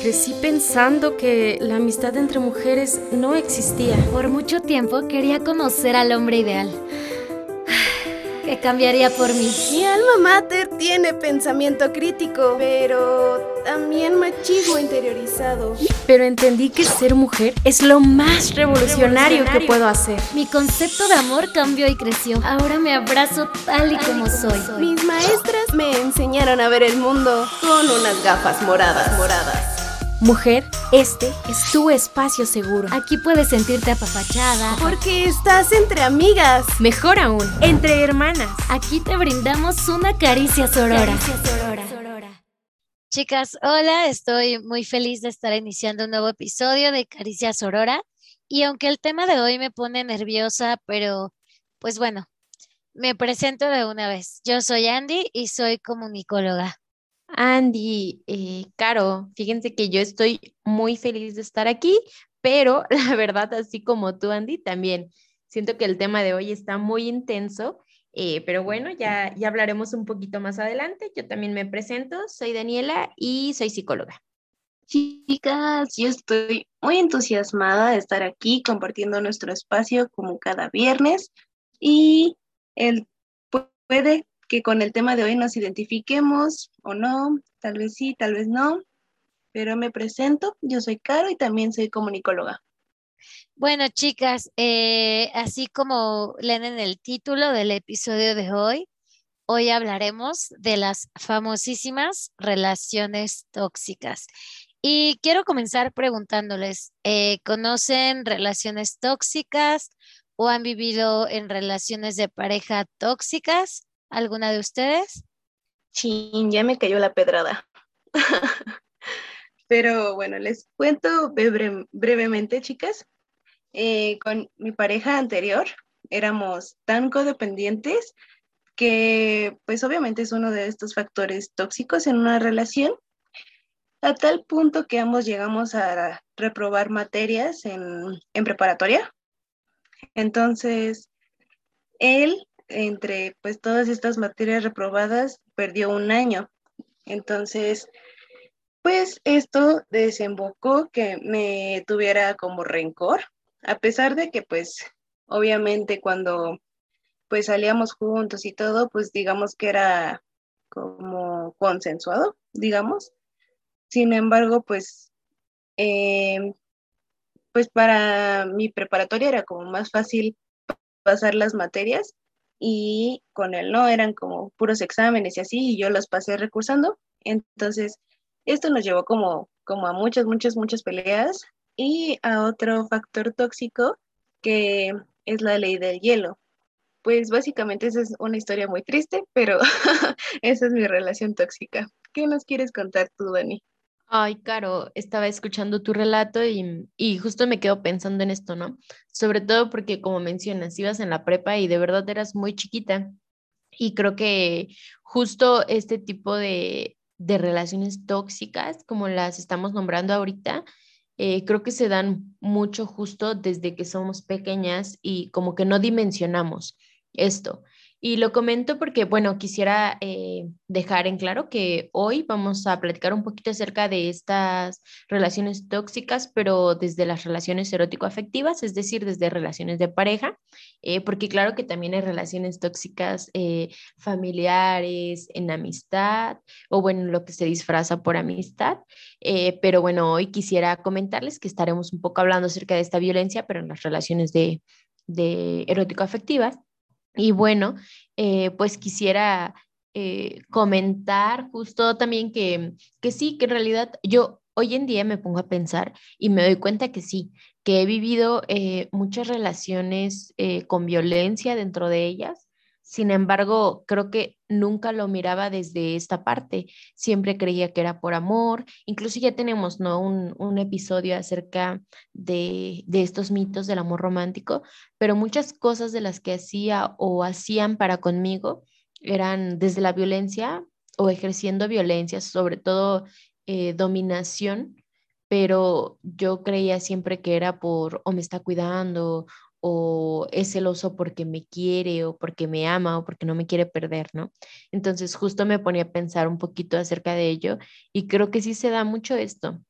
Crecí pensando que la amistad entre mujeres no existía. Por mucho tiempo quería conocer al hombre ideal. Que cambiaría por mí. Mi alma mater tiene pensamiento crítico, pero también machismo interiorizado. Pero entendí que ser mujer es lo más revolucionario, que puedo hacer. Mi concepto de amor cambió y creció. Ahora me abrazo tal y como soy. Mis maestras me enseñaron a ver el mundo con unas gafas moradas, moradas. Mujer, este es tu espacio seguro. Aquí puedes sentirte apapachada. Porque estás entre amigas. Mejor aún, entre hermanas. Aquí te brindamos una caricia sorora. Caricia sorora. Chicas, hola, estoy muy feliz de estar iniciando un nuevo episodio de Caricia Sorora. Y aunque el tema de hoy me pone nerviosa, pero pues bueno, me presento de una vez. Yo soy Andy y soy comunicóloga. Andy, eh, Caro, fíjense que yo estoy muy feliz de estar aquí, pero la verdad, así como tú, Andy, también siento que el tema de hoy está muy intenso, eh, pero bueno, ya, ya hablaremos un poquito más adelante. Yo también me presento, soy Daniela y soy psicóloga. Chicas, yo estoy muy entusiasmada de estar aquí compartiendo nuestro espacio como cada viernes y el puede que con el tema de hoy nos identifiquemos o no, tal vez sí, tal vez no, pero me presento, yo soy Caro y también soy comunicóloga. Bueno, chicas, eh, así como leen en el título del episodio de hoy, hoy hablaremos de las famosísimas relaciones tóxicas. Y quiero comenzar preguntándoles, eh, ¿conocen relaciones tóxicas o han vivido en relaciones de pareja tóxicas? ¿Alguna de ustedes? Sí, ya me cayó la pedrada. Pero bueno, les cuento brevemente, chicas. Eh, con mi pareja anterior éramos tan codependientes que pues obviamente es uno de estos factores tóxicos en una relación, a tal punto que ambos llegamos a reprobar materias en, en preparatoria. Entonces, él entre pues todas estas materias reprobadas perdió un año. Entonces, pues esto desembocó que me tuviera como rencor, a pesar de que pues obviamente cuando pues salíamos juntos y todo, pues digamos que era como consensuado, digamos. Sin embargo, pues, em, pues para mi preparatoria era como más fácil pasar las materias y con él no, eran como puros exámenes y así, y yo los pasé recursando. Entonces, esto nos llevó como, como a muchas, muchas, muchas peleas y a otro factor tóxico que es la ley del hielo. Pues básicamente esa es una historia muy triste, pero esa es mi relación tóxica. ¿Qué nos quieres contar tú, Dani? Ay, Caro, estaba escuchando tu relato y, y, justo me quedo pensando en esto, ¿no? Sobre todo porque, como mencionas, ibas en la prepa y de verdad eras muy chiquita. Y creo que justo este tipo de, de relaciones tóxicas, como las estamos nombrando ahorita, eh, creo que se dan mucho justo desde que somos pequeñas y como que no dimensionamos esto. Y lo comento porque, bueno, quisiera eh, dejar en claro que hoy vamos a platicar un poquito acerca de estas relaciones tóxicas, pero desde las relaciones erótico-afectivas, es decir, desde relaciones de pareja, eh, porque claro que también hay relaciones tóxicas eh, familiares, en amistad, o bueno, lo que se disfraza por amistad. pero bueno, hoy quisiera comentarles que estaremos un poco hablando acerca de esta violencia, pero en las relaciones de, de erótico-afectivas. Y bueno, eh, pues quisiera eh, comentar justo también que, que sí, que en realidad yo hoy en día me pongo a pensar y me doy cuenta que sí, que he vivido eh, muchas relaciones con violencia dentro de ellas sin embargo, creo que nunca lo miraba desde esta parte. Siempre creía que era por amor. Incluso ya tenemos ¿no? un, episodio acerca de, de, estos mitos del amor romántico, pero muchas cosas de las que hacía o hacían para conmigo eran desde la violencia o ejerciendo violencia, sobre todo eh, dominación, pero yo creía siempre que era por o me está cuidando o es celoso porque me quiere o porque me ama o porque no me quiere perder, ¿no? Entonces justo me ponía a pensar un poquito acerca de ello y creo que sí se da mucho esto,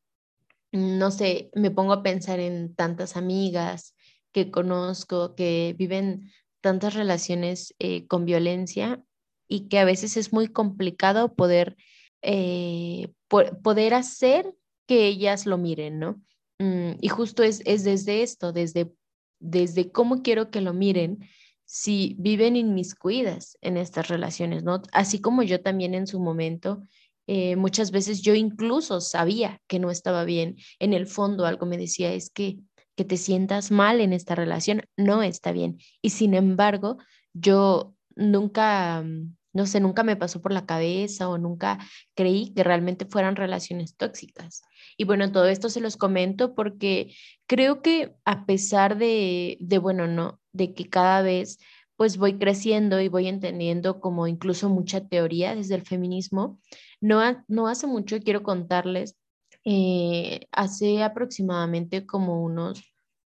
no sé, me pongo a pensar en tantas amigas que conozco que viven tantas relaciones eh, con violencia y que a veces es muy complicado poder, eh, poder hacer que ellas lo miren, ¿no? Mm, y justo es, es desde esto, desde, desde cómo quiero que lo miren, si viven inmiscuidas en estas relaciones, ¿no? Así como yo también en su momento, eh, muchas veces yo incluso sabía que no estaba bien. En el fondo algo me decía, es que que te sientas mal en esta relación no está bien. Y sin embargo, yo nunca, mm, no sé, nunca me pasó por la cabeza o nunca creí que realmente fueran relaciones tóxicas. Y bueno, todo esto se los comento porque creo que a pesar de, de bueno, no, de que cada vez pues voy creciendo y voy entendiendo como incluso mucha teoría desde el feminismo, no, no hace mucho quiero contarles eh, hace aproximadamente como unos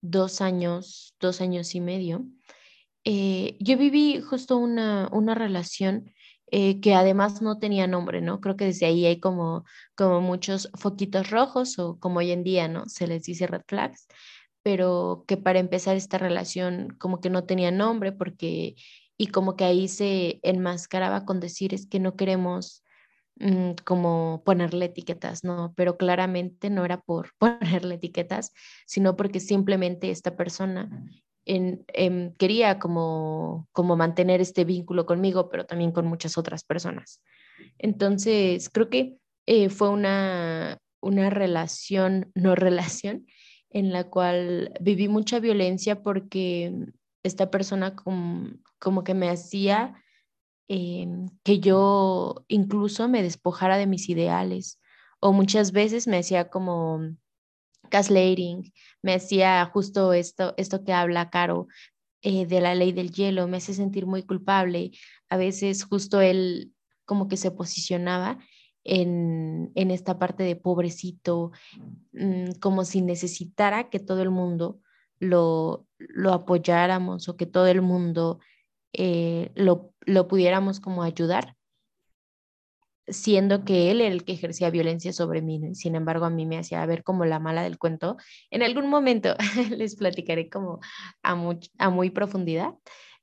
dos años, dos años y medio, eh, yo viví justo una, una relación eh, que además no tenía nombre, ¿no? Creo que desde ahí hay como, como muchos foquitos rojos o como hoy en día, ¿no? Se les dice red flags, pero que para empezar esta relación como que no tenía nombre porque y como que ahí se enmascaraba con decir es que no queremos Mm, como ponerle etiquetas, ¿no? Pero claramente no era por ponerle etiquetas, sino porque simplemente esta persona en, em, quería como, como mantener este vínculo conmigo, pero también con muchas otras personas. Entonces, creo que eh, fue una, una relación, no relación, en la cual viví mucha violencia porque esta persona como que me hacía Em, que yo incluso me despojara de mis ideales o muchas veces me hacía como gaslighting, me hacía justo esto, esto que habla Caro eh, de la ley del hielo, me hace sentir muy culpable. A veces justo él como que se posicionaba en, en esta parte de pobrecito, mm, como si necesitara que todo el mundo lo, lo apoyáramos o que todo el mundo eh, lo, lo pudiéramos como ayudar, siendo que él era el que ejercía violencia sobre mí. Sin embargo, a mí me hacía ver como la mala del cuento. En algún momento les platicaré como a, a muy profundidad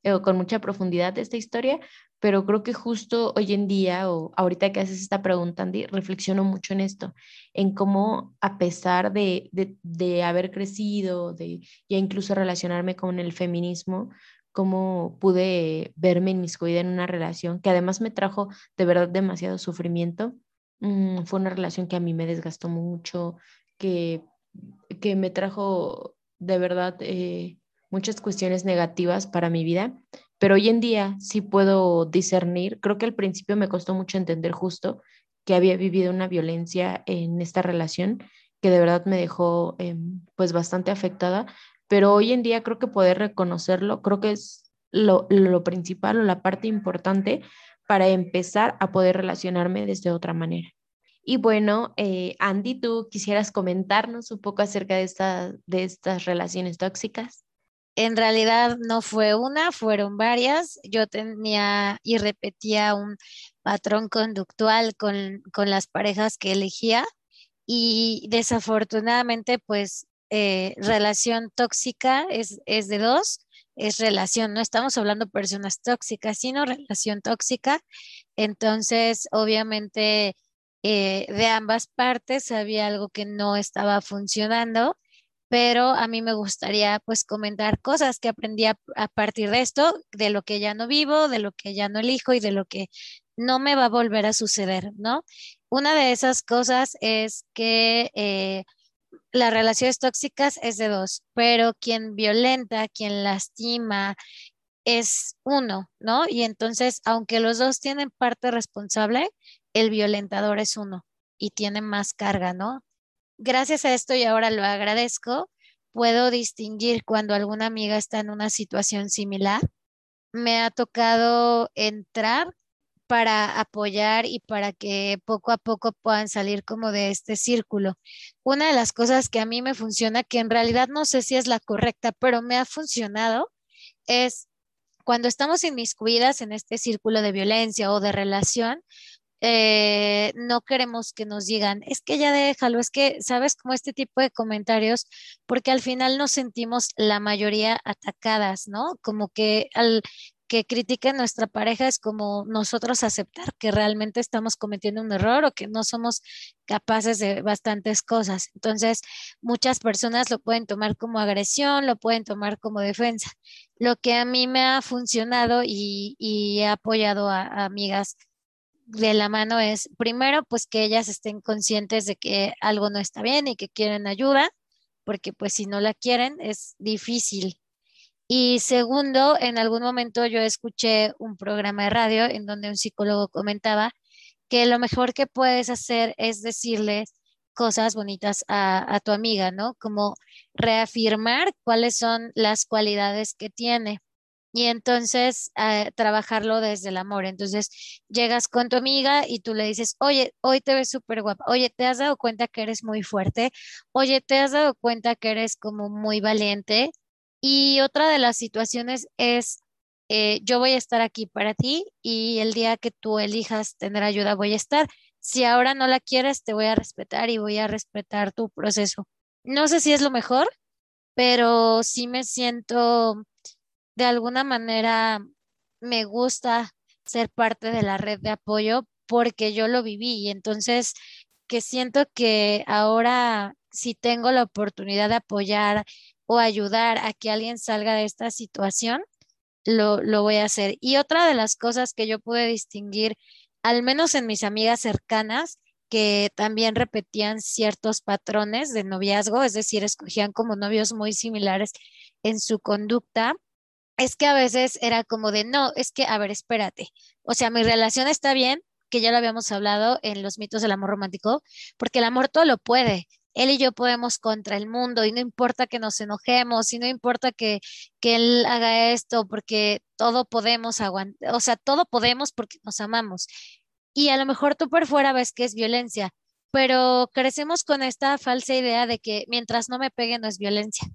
eh, con mucha profundidad esta historia, pero creo que justo hoy en día o ahorita que haces esta pregunta, Andy, reflexiono mucho en esto, en cómo a pesar de, de, de haber crecido, de ya incluso relacionarme con el feminismo, cómo pude verme inmiscuida en una relación que además me trajo de verdad demasiado sufrimiento. Mm, fue una relación que a mí me desgastó mucho, que, que me trajo de verdad eh, muchas cuestiones negativas para mi vida, pero hoy en día sí puedo discernir, creo que al principio me costó mucho entender justo que había vivido una violencia en esta relación que de verdad me dejó em, pues bastante afectada, pero hoy en día creo que poder reconocerlo, creo que es lo, principal o la parte importante para empezar a poder relacionarme desde otra manera. Y bueno, eh, Andy, ¿tú quisieras comentarnos un poco acerca de, esta, de estas relaciones tóxicas? En realidad no fue una, fueron varias. Yo tenía y repetía un patrón conductual con, con las parejas que elegía y desafortunadamente pues eh, relación tóxica es, es de dos, es relación, no estamos hablando de personas tóxicas, sino relación tóxica. Entonces, obviamente, eh, de ambas partes había algo que no estaba funcionando, pero a mí me gustaría pues comentar cosas que aprendí a, a, partir de esto, de lo que ya no vivo, de lo que ya no elijo y de lo que no me va a volver a suceder, ¿no? Una de esas cosas es que eh, las relaciones tóxicas es de dos, pero quien violenta, quien lastima, es uno, ¿no? Y entonces, aunque los dos tienen parte responsable, el violentador es uno y tiene más carga, ¿no? Gracias a esto y ahora lo agradezco, puedo distinguir cuando alguna amiga está en una situación similar. Me ha tocado entrar para apoyar y para que poco a poco puedan salir como de este círculo. Una de las cosas que a mí me funciona, que en realidad no sé si es la correcta, pero me ha funcionado, es cuando estamos inmiscuidas en este círculo de violencia o de relación, eh, no queremos que nos digan, es que ya déjalo, es que, ¿sabes? Como este tipo de comentarios, porque al final nos sentimos la mayoría atacadas, ¿no? Como que al que critiquen nuestra pareja es como nosotros aceptar que realmente estamos cometiendo un error o que no somos capaces de bastantes cosas. Entonces, muchas personas lo pueden tomar como agresión, lo pueden tomar como defensa. Lo que a mí me ha funcionado y, he apoyado a amigas de la mano es, primero, pues que ellas estén conscientes de que algo no está bien y que quieren ayuda, porque pues si no la quieren es difícil. Y segundo, en algún momento yo escuché un programa de radio en donde un psicólogo comentaba que lo mejor que puedes hacer es decirles cosas bonitas a, a tu amiga, ¿no? Como reafirmar cuáles son las cualidades que tiene y entonces eh, trabajarlo desde el amor. Entonces llegas con tu amiga y tú le dices, oye, hoy te ves súper guapa, oye, ¿te has dado cuenta que eres muy fuerte? Oye, ¿te has dado cuenta que eres como muy valiente? Y otra de las situaciones es, eh, yo voy a estar aquí para ti y el día que tú elijas tener ayuda voy a estar. Si ahora no la quieres, te voy a respetar y voy a respetar tu proceso. No sé si es lo mejor, pero sí me siento de alguna manera me gusta ser parte de la red de apoyo porque yo lo viví y entonces que siento que ahora si tengo la oportunidad de apoyar o ayudar a que alguien salga de esta situación, lo, lo voy a hacer. Y otra de las cosas que yo pude distinguir, al menos en mis amigas cercanas, que también repetían ciertos patrones de noviazgo, es decir, escogían como novios muy similares en su conducta, es que a veces era como de, no, es que, a ver, espérate, o sea, mi relación está bien, que ya lo habíamos hablado en los mitos del amor romántico, porque el amor todo lo puede. Él y yo podemos contra el mundo y no importa que nos enojemos y no importa que, que él haga esto, porque todo podemos aguantar, o sea, todo podemos porque nos amamos. Y a lo mejor tú por fuera ves que es violencia, pero crecemos con esta falsa idea de que mientras no me pegue no es violencia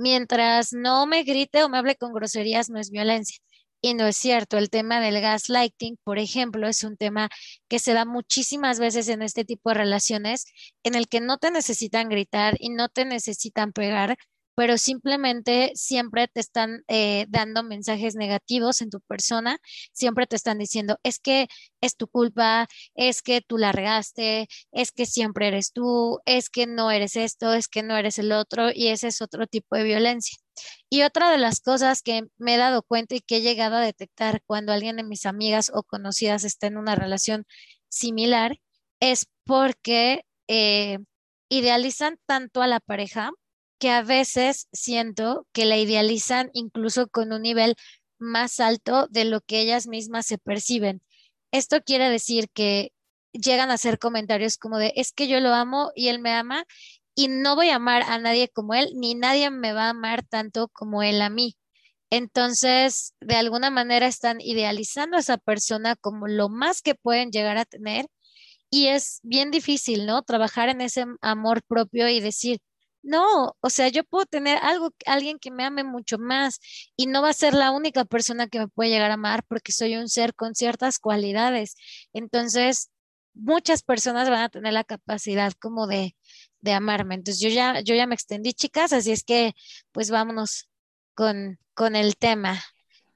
mientras no me grite o me hable con groserías, no es violencia. Y no es cierto, el tema del gaslighting, por ejemplo, es un tema que se da muchísimas veces en este tipo de relaciones en el que no te necesitan gritar y no te necesitan pegar, pero simplemente siempre te están eh, dando mensajes negativos en tu persona, siempre te están diciendo, es que es tu culpa, es que tú la regaste, es que siempre eres tú, es que no eres esto, es que no eres el otro, y ese es otro tipo de violencia. Y otra de las cosas que me he dado cuenta y que he llegado a detectar cuando alguien de mis amigas o conocidas está en una relación similar es porque eh, idealizan tanto a la pareja que a veces siento que la idealizan incluso con un nivel más alto de lo que ellas mismas se perciben. Esto quiere decir que llegan a hacer comentarios como de, es que yo lo amo y él me ama y no voy a amar a nadie como él, ni nadie me va a amar tanto como él a mí. Entonces, de alguna manera están idealizando a esa persona como lo más que pueden llegar a tener y es bien difícil, ¿no? Trabajar en ese amor propio y decir, no, o sea, yo puedo tener algo, alguien que me ame mucho más y no va a ser la única persona que me puede llegar a amar porque soy un ser con ciertas cualidades. Entonces, muchas personas van a tener la capacidad como de, de amarme. Entonces, yo ya, yo ya me extendí, chicas, así es que, pues vámonos con, con el tema.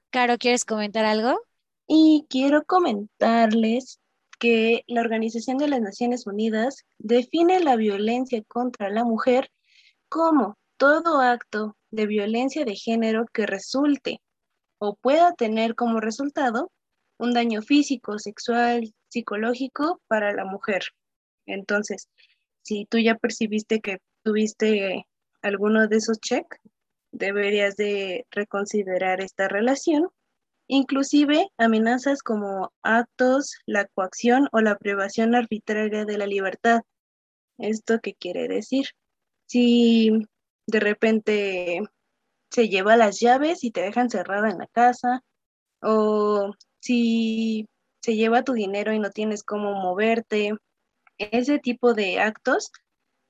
Caro, ¿quieres comentar algo? Y quiero comentarles que la Organización de las Naciones Unidas define la violencia contra la mujer como todo acto de violencia de género que resulte o pueda tener como resultado un daño físico, sexual, psicológico para la mujer. Entonces, si tú ya percibiste que tuviste alguno de esos check, deberías de reconsiderar esta relación, inclusive amenazas como actos, la coacción o la privación arbitraria de la libertad. ¿Esto qué quiere decir? si de repente se lleva las llaves y te dejan cerrada en la casa, o si se lleva tu dinero y no tienes cómo moverte. Ese tipo de actos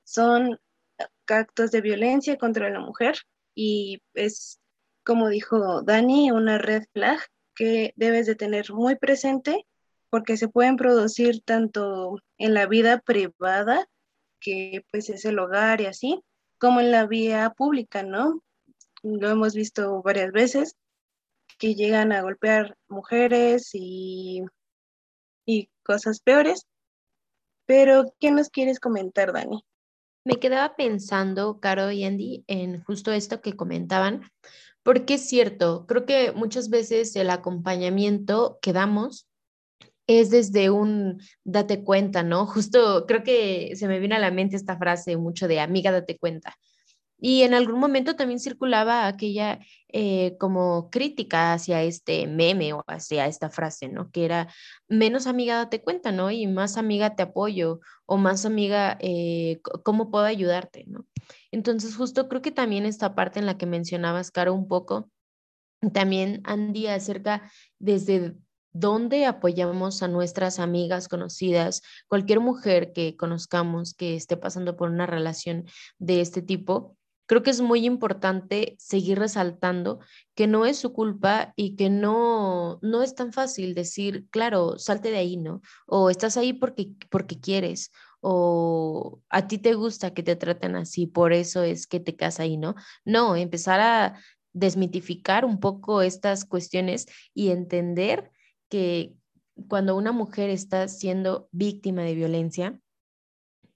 son actos de violencia contra la mujer y es, como dijo Dani, una red flag que debes de tener muy presente porque se pueden producir tanto en la vida privada, que pues es el hogar y así, como en la vía pública, ¿no? Lo hemos visto varias veces, que llegan a golpear mujeres y, y cosas peores. Pero, ¿qué nos quieres comentar, Dani? Me quedaba pensando, Caro y Andy, en justo esto que comentaban, porque es cierto, creo que muchas veces el acompañamiento que damos es desde un date cuenta, ¿no? Justo creo que se me vino a la mente esta frase mucho de amiga, date cuenta. Y en algún momento también circulaba aquella eh, como crítica hacia este meme o hacia esta frase, ¿no? Que era menos amiga date cuenta, ¿no? Y más amiga te apoyo o más amiga, eh, ¿cómo puedo ayudarte, ¿no? Entonces justo creo que también esta parte en la que mencionabas, Caro, un poco, también Andy acerca desde dónde apoyamos a nuestras amigas conocidas, cualquier mujer que conozcamos que esté pasando por una relación de este tipo, creo que es muy importante seguir resaltando que no es su culpa y que no, no es tan fácil decir, claro, salte de ahí, ¿no? O estás ahí porque, porque quieres, o a ti te gusta que te traten así, por eso es que te casas ahí, ¿no? No, empezar a desmitificar un poco estas cuestiones y entender que cuando una mujer está siendo víctima de violencia,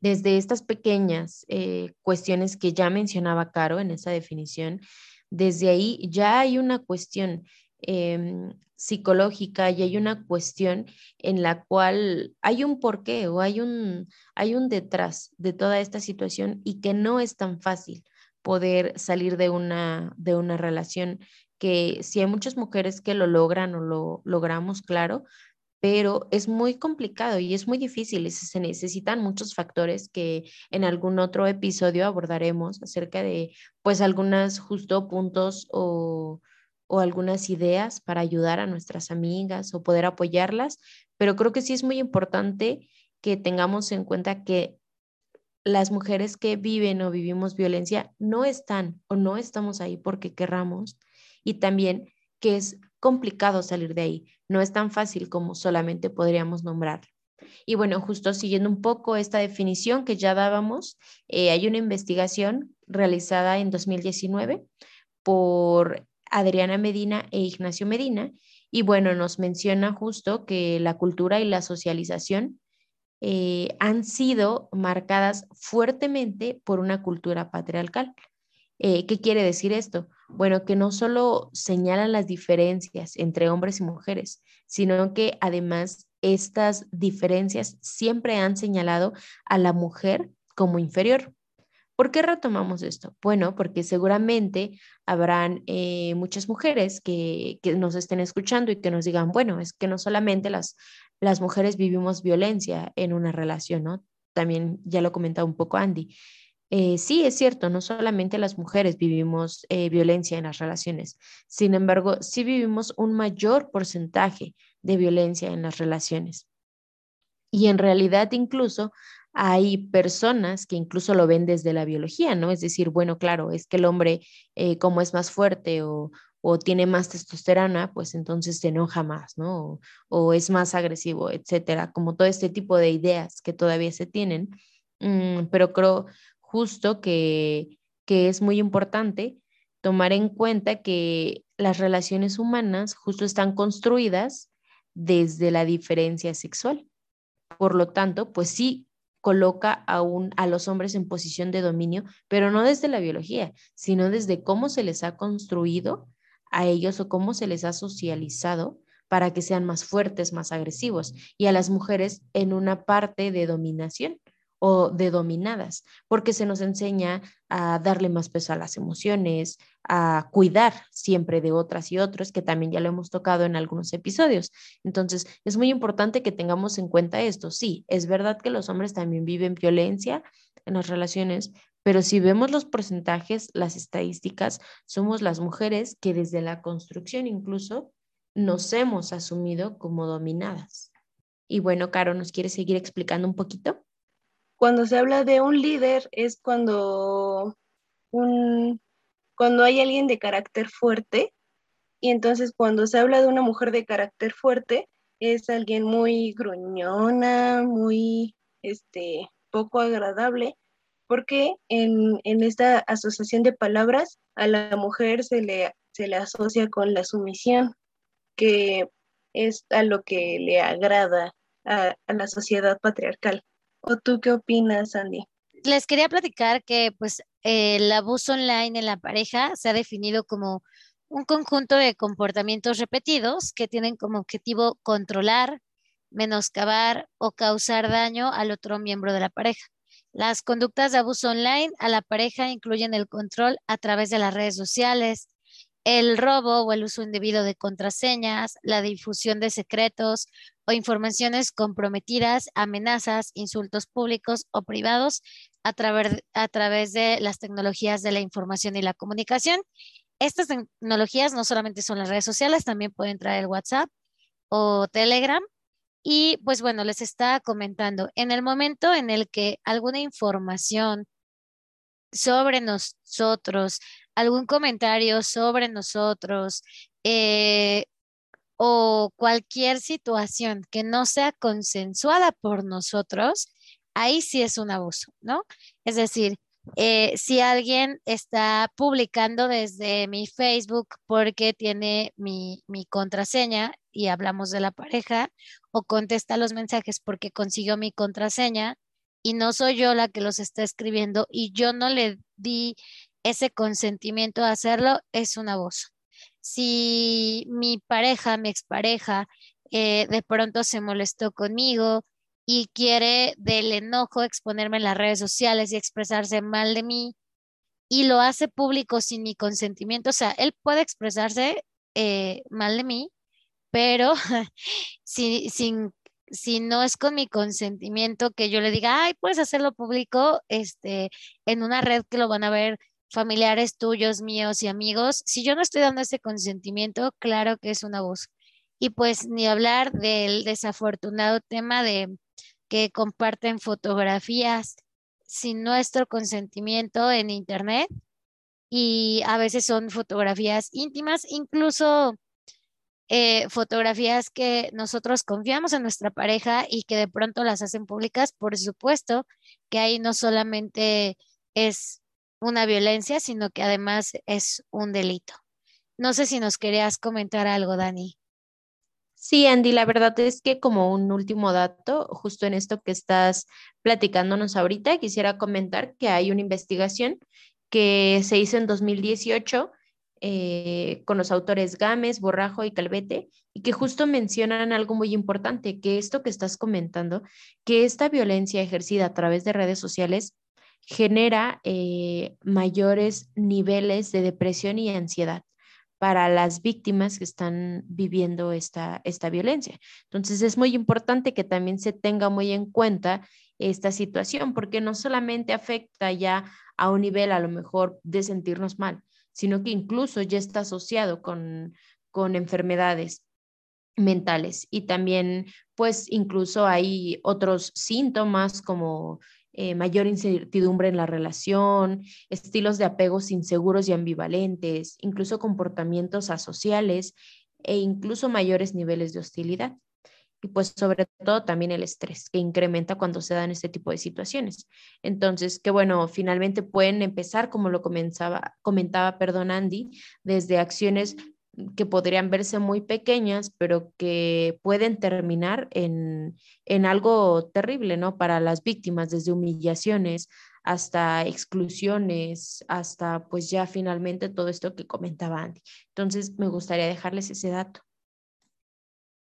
desde estas pequeñas eh, cuestiones que ya mencionaba Caro en esa definición, desde ahí ya hay una cuestión em, psicológica y hay una cuestión en la cual hay un porqué o hay un, hay un detrás de toda esta situación y que no es tan fácil poder salir de una, de una relación que si hay muchas mujeres que lo logran o lo logramos, claro, pero es muy complicado y es muy difícil y se necesitan muchos factores que en algún otro episodio abordaremos acerca de pues algunos justo puntos o, o algunas ideas para ayudar a nuestras amigas o poder apoyarlas, pero creo que sí es muy importante que tengamos en cuenta que las mujeres que viven o vivimos violencia no están o no estamos ahí porque querramos y también que es complicado salir de ahí, no es tan fácil como solamente podríamos nombrar. Y bueno, justo siguiendo un poco esta definición que ya dábamos, eh, hay una investigación realizada en 2019 por Adriana Medina e Ignacio Medina, y bueno, nos menciona justo que la cultura y la socialización eh, han sido marcadas fuertemente por una cultura patriarcal. Eh, ¿Qué quiere decir esto? Bueno, que no solo señalan las diferencias entre hombres y mujeres, sino que además estas diferencias siempre han señalado a la mujer como inferior. ¿Por qué retomamos esto? Bueno, porque seguramente habrán eh, muchas mujeres que, que, nos estén escuchando y que nos digan, bueno, es que no solamente las, las mujeres vivimos violencia en una relación, ¿no? También ya lo comentaba un poco Andy. Eh, sí, es cierto, no solamente las mujeres vivimos eh, violencia en las relaciones, sin embargo, sí vivimos un mayor porcentaje de violencia en las relaciones. Y en realidad incluso hay personas que incluso lo ven desde la biología, ¿no? Es decir, bueno, claro, es que el hombre eh, como es más fuerte o, tiene más testosterona, pues entonces se enoja más, ¿no? O, es más agresivo, etcétera, como todo este tipo de ideas que todavía se tienen. Mm, pero creo, justo que, es muy importante tomar en cuenta que las relaciones humanas justo están construidas desde la diferencia sexual. Por lo tanto, pues sí coloca a, a los hombres en posición de dominio, pero no desde la biología, sino desde cómo se les ha construido a ellos o cómo se les ha socializado para que sean más fuertes, más agresivos, y a las mujeres en una parte de dominación o de dominadas, porque se nos enseña a darle más peso a las emociones, a cuidar siempre de otras y otros, que también ya lo hemos tocado en algunos episodios. Entonces, es muy importante que tengamos en cuenta esto. Sí, es verdad que los hombres también viven violencia en las relaciones, pero si vemos los porcentajes, las estadísticas, somos las mujeres que desde la construcción incluso nos hemos asumido como dominadas. Y bueno, Caro, ¿nos quiere seguir explicando un poquito? Cuando se habla de un líder es cuando, un, cuando hay alguien de carácter fuerte y entonces cuando se habla de una mujer de carácter fuerte es alguien muy gruñona, muy este, poco agradable, porque en, esta asociación de palabras a la mujer se le, se le asocia con la sumisión, que es a lo que le agrada a, a la sociedad patriarcal. ¿O tú qué opinas, Andy? Les quería platicar que pues el abuso online en la pareja se ha definido como un conjunto de comportamientos repetidos que tienen como objetivo controlar, menoscabar o causar daño al otro miembro de la pareja. Las conductas de abuso online a la pareja incluyen el control a través de las redes sociales, el robo o el uso indebido de contraseñas, la difusión de secretos o informaciones comprometidas, amenazas, insultos públicos o privados a través, a través de las tecnologías de la información y la comunicación estas tecnologías no solamente son las redes sociales, también pueden traer WhatsApp o Telegram. Y pues bueno, les está comentando, en el momento en el que alguna información sobre nosotros, algún comentario sobre nosotros eh, o cualquier situación que no sea consensuada por nosotros, ahí sí es un abuso, ¿no? Es decir, eh, si alguien está publicando desde mi Facebook porque tiene mi, mi, contraseña y hablamos de la pareja, o contesta los mensajes porque consiguió mi contraseña y no soy yo la que los está escribiendo y yo no le di ese consentimiento a hacerlo, es un abuso. Si mi pareja, mi expareja, eh, de pronto se molestó conmigo y quiere del enojo exponerme en las redes sociales y expresarse mal de mí y lo hace público sin mi consentimiento. O sea, él puede expresarse eh, mal de mí, pero si, sin, si no es con mi consentimiento que yo le diga, ay, puedes hacerlo público este, en una red que lo van a ver familiares tuyos, míos y amigos, si yo no estoy dando ese consentimiento, claro que es un abuso. Y pues ni hablar del desafortunado tema de que comparten fotografías sin nuestro consentimiento en Internet y a veces son fotografías íntimas, incluso eh, fotografías que nosotros confiamos en nuestra pareja y que de pronto las hacen públicas, por supuesto que ahí no solamente es una violencia, sino que además es un delito. No sé si nos querías comentar algo, Dani. Sí, Andy, la verdad es que como un último dato, justo en esto que estás platicándonos ahorita, quisiera comentar que hay una investigación que se hizo en 2018 eh, con los autores Gámez, Borrajo y Calvete, y que justo mencionan algo muy importante, que esto que estás comentando, que esta violencia ejercida a través de redes sociales genera eh, mayores niveles de depresión y ansiedad para las víctimas que están viviendo esta, esta violencia. Entonces es muy importante que también se tenga muy en cuenta esta situación, porque no solamente afecta ya a un nivel a lo mejor de sentirnos mal, sino que incluso ya está asociado con, con enfermedades mentales y también pues incluso hay otros síntomas como eh, mayor incertidumbre en la relación, estilos de apegos inseguros y ambivalentes, incluso comportamientos asociales e incluso mayores niveles de hostilidad. Y pues sobre todo también el estrés que incrementa cuando se dan este tipo de situaciones. Entonces, que bueno, finalmente pueden empezar, como lo comenzaba, comentaba, perdón, Andy, desde acciones que podrían verse muy pequeñas, pero que pueden terminar en, en algo terrible, ¿no? Para las víctimas, desde humillaciones hasta exclusiones, hasta pues ya finalmente todo esto que comentaba Andy. Entonces, me gustaría dejarles ese dato.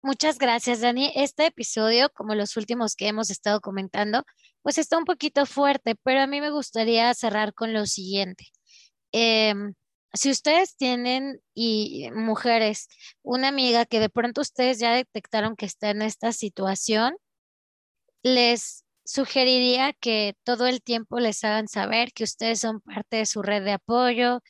Muchas gracias, Dani. Este episodio, como los últimos que hemos estado comentando, pues está un poquito fuerte, pero a mí me gustaría cerrar con lo siguiente. Eh, si ustedes tienen y mujeres, una amiga que de pronto ustedes ya detectaron que está en esta situación, les sugeriría que todo el tiempo les hagan saber que ustedes son parte de su red de apoyo,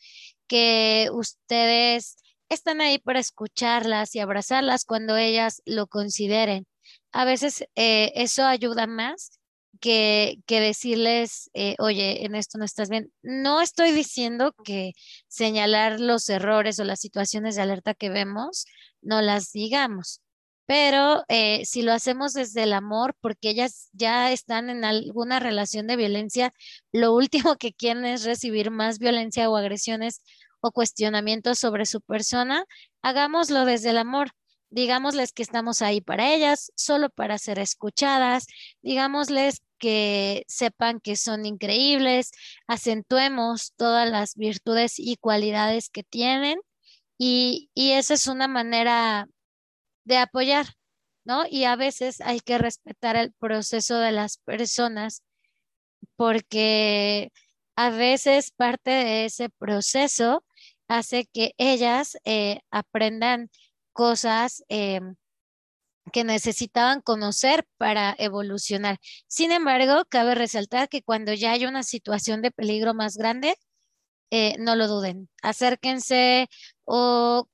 que ustedes están ahí para escucharlas y abrazarlas cuando ellas lo consideren. A veces eh, eso ayuda más que, decirles, eh, oye, en esto no estás bien. No estoy diciendo que señalar los errores o las situaciones de alerta que vemos, no las digamos, pero eh, si lo hacemos desde el amor, porque ellas ya están en alguna relación de violencia, lo último que quieren es recibir más violencia o agresiones o cuestionamientos sobre su persona, hagámoslo desde el amor. Digámosles que estamos ahí para ellas, solo para ser escuchadas. Digámosles que sepan que son increíbles, acentuemos todas las virtudes y cualidades que tienen y, y esa es una manera de apoyar, ¿no? Y a veces hay que respetar el proceso de las personas porque a veces parte de ese proceso hace que ellas eh, aprendan cosas eh, que necesitaban conocer para evolucionar. Sin embargo, cabe resaltar que cuando ya hay una situación de peligro más grande, eh, no lo duden, acérquense o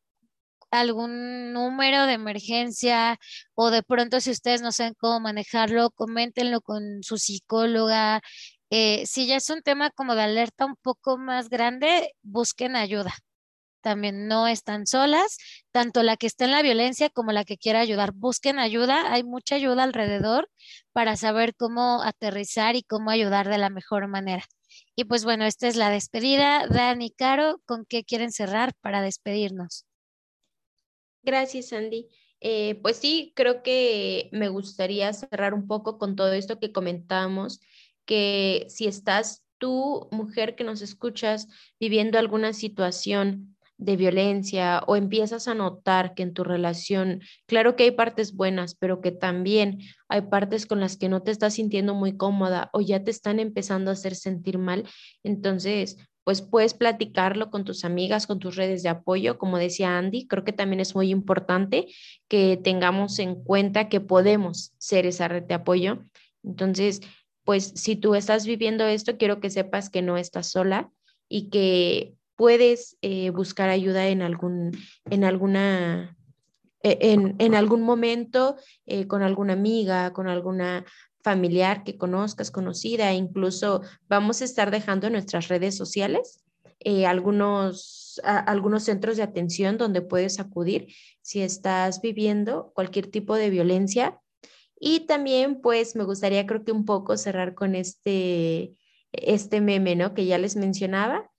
algún número de emergencia o de pronto si ustedes no saben cómo manejarlo, coméntenlo con su psicóloga. Eh, si ya es un tema como de alerta un poco más grande, busquen ayuda. También no están solas, tanto la que está en la violencia como la que quiera ayudar. Busquen ayuda, hay mucha ayuda alrededor para saber cómo aterrizar y cómo ayudar de la mejor manera. Y pues bueno, esta es la despedida. Dan y Caro, ¿con qué quieren cerrar para despedirnos? Gracias, Andy. Eh, pues sí, creo que me gustaría cerrar un poco con todo esto que comentábamos, que si estás tú, mujer que nos escuchas, viviendo alguna situación de violencia o empiezas a notar que en tu relación, claro que hay partes buenas, pero que también hay partes con las que no te estás sintiendo muy cómoda o ya te están empezando a hacer sentir mal, entonces pues puedes platicarlo con tus amigas, con tus redes de apoyo, como decía Andy, creo que también es muy importante que tengamos en cuenta que podemos ser esa red de apoyo. Entonces, pues si tú estás viviendo esto, quiero que sepas que no estás sola y que puedes eh, buscar ayuda en algún, en alguna, e, en, en algún momento eh, con alguna amiga, con alguna familiar que conozcas, conocida, incluso vamos a estar dejando nuestras redes sociales eh, algunos, algunos centros de atención donde puedes acudir si estás viviendo cualquier tipo de violencia. Y también, pues, me gustaría creo que un poco cerrar con este, este meme, ¿no? Que ya les mencionaba,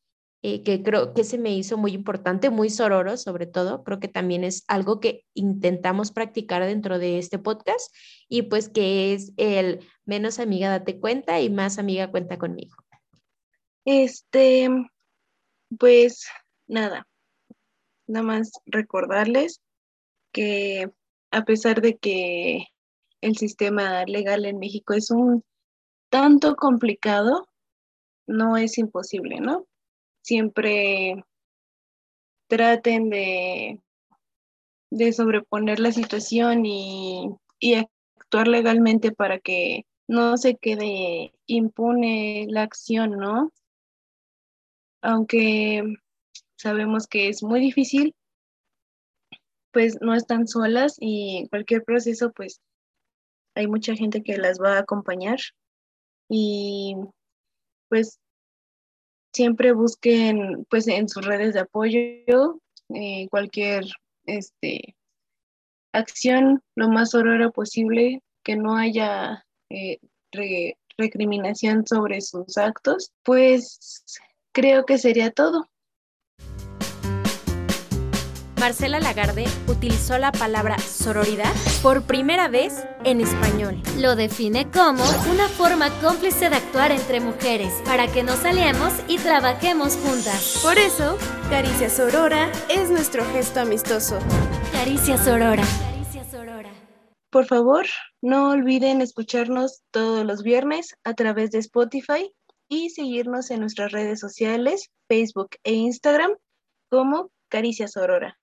eh, que creo que se me hizo muy importante, muy sororo sobre todo. Creo que también es algo que intentamos practicar dentro de este podcast y pues que es el menos amiga date cuenta y más amiga cuenta conmigo. Este, pues nada, nada más recordarles que a pesar de que el sistema legal en México es un tanto complicado, no es imposible, ¿no? Siempre traten de, de sobreponer la situación y, actuar legalmente para que no se quede impune la acción, ¿no? Aunque sabemos que es muy difícil, pues no están solas y cualquier proceso, pues hay mucha gente que las va a acompañar y pues siempre busquen pues en sus redes de apoyo eh, cualquier este, acción lo más aurora posible, que no haya eh, recriminación sobre sus actos, pues creo que sería todo. Marcela Lagarde utilizó la palabra sororidad por primera vez en español. Lo define como una forma cómplice de actuar entre mujeres para que nos aliemos y trabajemos juntas. Por eso, Caricia Sorora es nuestro gesto amistoso. Caricia Sorora. Por favor, no olviden escucharnos todos los viernes a través de Spotify y seguirnos en nuestras redes sociales, Facebook e Instagram como Caricia Sorora.